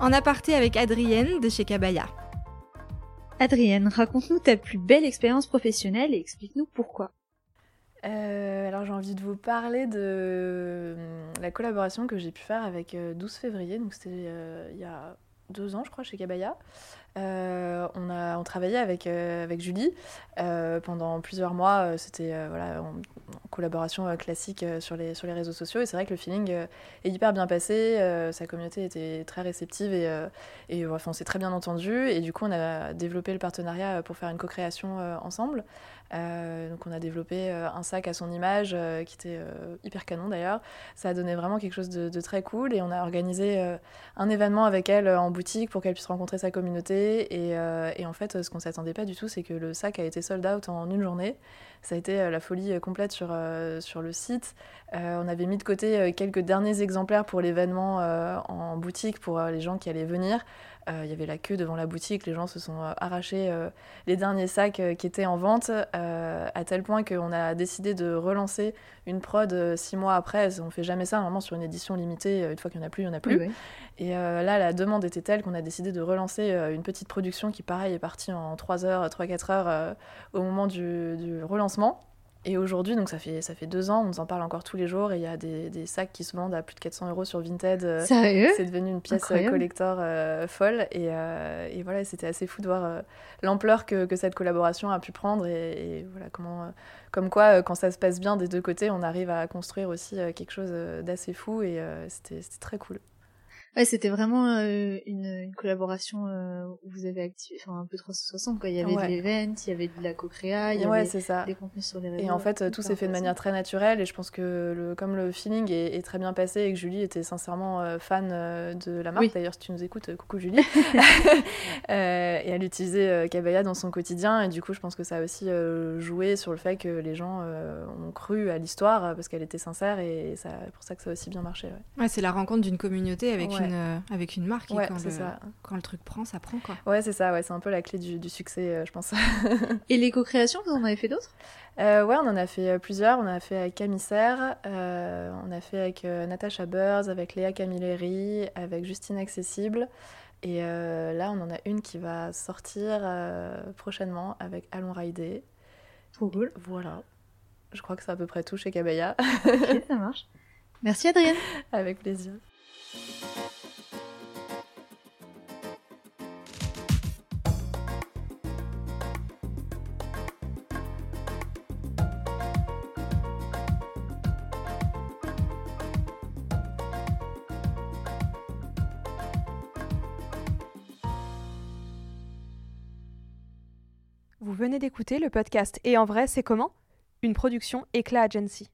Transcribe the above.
En aparté avec Adrienne de chez Kabaya. Adrienne, raconte-nous ta plus belle expérience professionnelle et explique-nous pourquoi. Euh, alors j'ai envie de vous parler de la collaboration que j'ai pu faire avec 12 février, donc c'était il y a deux ans je crois chez Kabaya. Euh, on, a, on travaillait avec, euh, avec Julie euh, pendant plusieurs mois. C'était voilà, en, collaboration classique sur, les, sur les réseaux sociaux. Et c'est vrai que le feeling est hyper bien passé. sa communauté était très réceptive et, et enfin, on s'est très bien entendu. Et du coup, on a développé le partenariat pour faire une co-création ensemble. donc on a développé un sac à son image qui était hyper canon d'ailleurs. Ça a donné vraiment quelque chose de, de, très cool et on a organisé un événement avec elle en boutique pour qu'elle puisse rencontrer sa communauté euh, et, en fait, ce qu'on s'attendait pas du tout, c'est que le sac a été sold out en une journée. Ça a été euh, la folie euh, complète sur, sur le site. on avait mis de côté quelques derniers exemplaires pour l'événement en boutique pour les gens qui allaient venir. Il y avait la queue devant la boutique, les gens se sont arrachés les derniers sacs qui étaient en vente, à tel point qu'on a décidé de relancer une prod six mois après. On fait jamais ça, normalement sur une édition limitée, une fois qu'il n'y en a plus, il n'y en a plus. Et là, la demande était telle qu'on a décidé de relancer une petite production qui, pareil, est partie en 3 heures, 3-4 heures au moment du, du relancement. Et aujourd'hui, donc ça fait, ça fait deux ans, on nous en parle encore tous les jours et il y a des, des, sacs qui se vendent à plus de 400 euros sur Vinted. Euh, Sérieux? C'est devenu une pièce euh, collector euh, folle et, et voilà, c'était assez fou de voir l'ampleur que, que, cette collaboration a pu prendre et, voilà comment, comme quoi quand ça se passe bien des deux côtés, on arrive à construire aussi quelque chose d'assez fou et c'était très cool. Ouais, c'était vraiment euh, une, une, collaboration euh, où vous avez activé enfin, un peu 360 quoi. Il y avait de l'event, il y avait de la co-créa, il y avait ça. des contenus sur les réseaux. Et en fait, tout s'est fait de manière très naturelle et je pense que le, comme le feeling est, est, très bien passé et que Julie était sincèrement euh, fan de la marque, d'ailleurs si tu nous écoutes, coucou Julie, et elle utilisait Cabaya dans son quotidien et du coup je pense que ça a aussi joué sur le fait que les gens ont cru à l'histoire parce qu'elle était sincère et c'est pour ça que ça a aussi bien marché. Ouais, c'est la rencontre d'une communauté avec euh, avec une marque. et quand, le, quand le truc prend, ça prend quoi. Ouais, c'est ça. Ouais, c'est un peu la clé du, succès, euh, je pense. et les co-créations, vous en avez fait d'autres? Euh, Ouais, on en a fait plusieurs. On a fait avec Camissaire, on a fait avec Natasha Burrs, avec Léa Camilleri, avec Justine Accessible. Et là, on en a une qui va sortir prochainement avec Allons Rider. Trop cool. Voilà. Je crois que c'est à peu près tout chez Cabaya. ok, ça marche. Merci Adrienne. Avec plaisir. Vous venez d'écouter le podcast Et en vrai, c'est comment? Une production Éclat Agency.